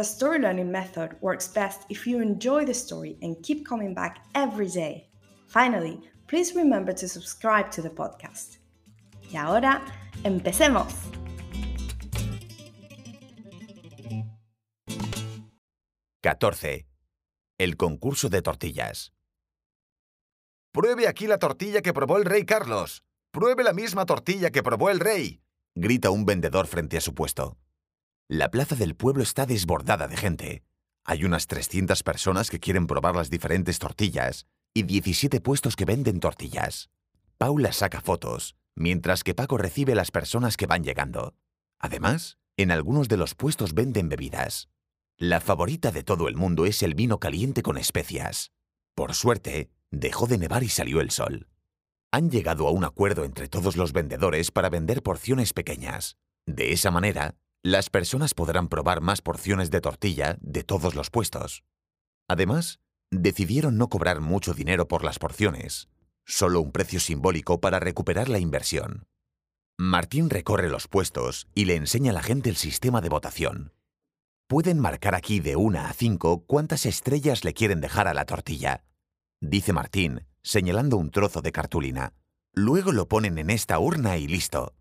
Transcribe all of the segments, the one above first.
the story learning method works best if you enjoy the story and keep coming back every day. Finally, please remember to subscribe to the podcast. Y ahora, empecemos. ¡14! El concurso de tortillas. Pruebe aquí la tortilla que probó el rey Carlos. Pruebe la misma tortilla que probó el rey. grita un vendedor frente a su puesto. La plaza del pueblo está desbordada de gente. Hay unas 300 personas que quieren probar las diferentes tortillas y 17 puestos que venden tortillas. Paula saca fotos, mientras que Paco recibe las personas que van llegando. Además, en algunos de los puestos venden bebidas. La favorita de todo el mundo es el vino caliente con especias. Por suerte, dejó de nevar y salió el sol. Han llegado a un acuerdo entre todos los vendedores para vender porciones pequeñas. De esa manera, las personas podrán probar más porciones de tortilla de todos los puestos. Además, decidieron no cobrar mucho dinero por las porciones, solo un precio simbólico para recuperar la inversión. Martín recorre los puestos y le enseña a la gente el sistema de votación. Pueden marcar aquí de una a cinco cuántas estrellas le quieren dejar a la tortilla, dice Martín, señalando un trozo de cartulina. Luego lo ponen en esta urna y listo.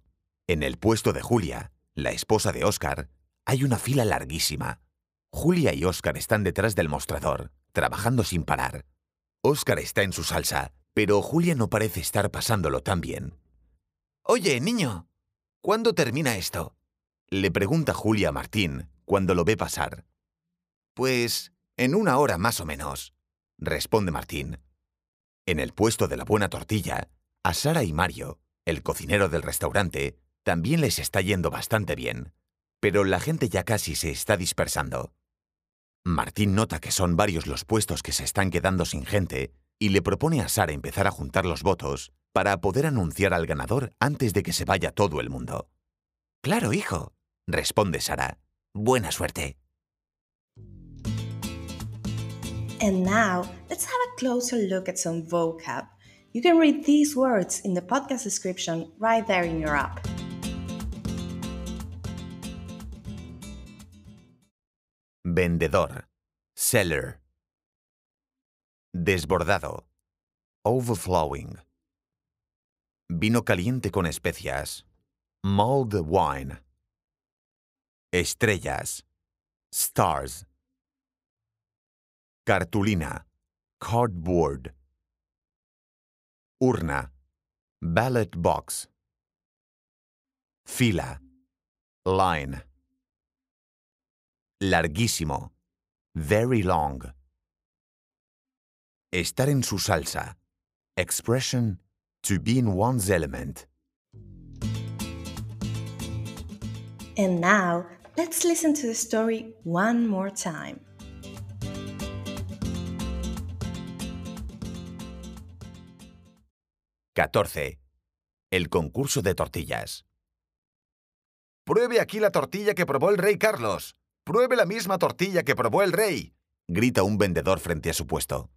En el puesto de Julia, la esposa de Oscar, hay una fila larguísima. Julia y Oscar están detrás del mostrador, trabajando sin parar. Oscar está en su salsa, pero Julia no parece estar pasándolo tan bien. Oye, niño, ¿cuándo termina esto? Le pregunta Julia a Martín cuando lo ve pasar. Pues en una hora más o menos, responde Martín. En el puesto de la buena tortilla, a Sara y Mario, el cocinero del restaurante, también les está yendo bastante bien, pero la gente ya casi se está dispersando. Martín nota que son varios los puestos que se están quedando sin gente y le propone a Sara empezar a juntar los votos para poder anunciar al ganador antes de que se vaya todo el mundo. Claro, hijo, responde Sara. Buena suerte. And now, let's have a closer look at some vocab. You can read these words in the podcast description right there in your app. Vendedor. Seller. Desbordado. Overflowing. Vino caliente con especias. Mulled wine. Estrellas. Stars. Cartulina. Cardboard. Urna. Ballot box. Fila. Line. Larguísimo. Very long. Estar en su salsa. Expression to be in one's element. And now, let's listen to the story one more time. ¡14! El concurso de tortillas. Pruebe aquí la tortilla que probó el rey Carlos. Pruebe la misma tortilla que probó el rey. grita un vendedor frente a su puesto.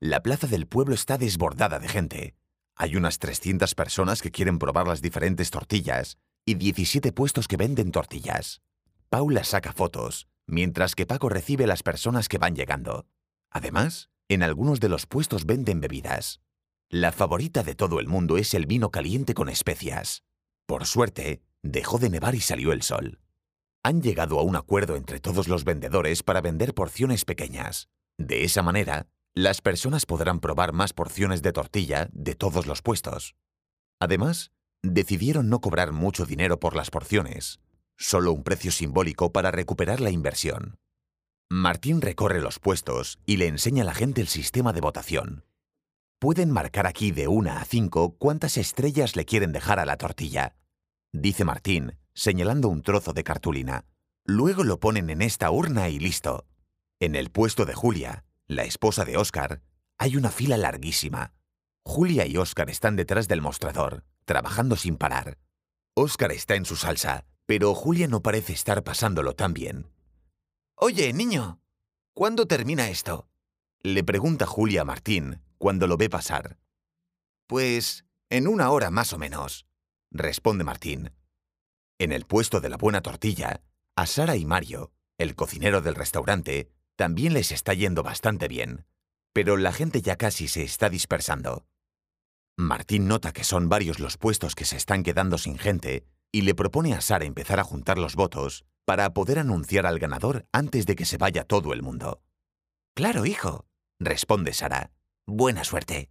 La plaza del pueblo está desbordada de gente. Hay unas 300 personas que quieren probar las diferentes tortillas y 17 puestos que venden tortillas. Paula saca fotos, mientras que Paco recibe las personas que van llegando. Además, en algunos de los puestos venden bebidas. La favorita de todo el mundo es el vino caliente con especias. Por suerte, dejó de nevar y salió el sol. Han llegado a un acuerdo entre todos los vendedores para vender porciones pequeñas. De esa manera, las personas podrán probar más porciones de tortilla de todos los puestos. Además, decidieron no cobrar mucho dinero por las porciones, solo un precio simbólico para recuperar la inversión. Martín recorre los puestos y le enseña a la gente el sistema de votación. Pueden marcar aquí de una a cinco cuántas estrellas le quieren dejar a la tortilla, dice Martín, señalando un trozo de cartulina. Luego lo ponen en esta urna y listo. En el puesto de Julia, la esposa de Oscar, hay una fila larguísima. Julia y Oscar están detrás del mostrador, trabajando sin parar. Oscar está en su salsa, pero Julia no parece estar pasándolo tan bien. Oye, niño, ¿cuándo termina esto? Le pregunta Julia a Martín cuando lo ve pasar. Pues en una hora más o menos, responde Martín. En el puesto de la buena tortilla, a Sara y Mario, el cocinero del restaurante, también les está yendo bastante bien, pero la gente ya casi se está dispersando. Martín nota que son varios los puestos que se están quedando sin gente y le propone a Sara empezar a juntar los votos para poder anunciar al ganador antes de que se vaya todo el mundo. Claro, hijo, responde Sara. Buena suerte.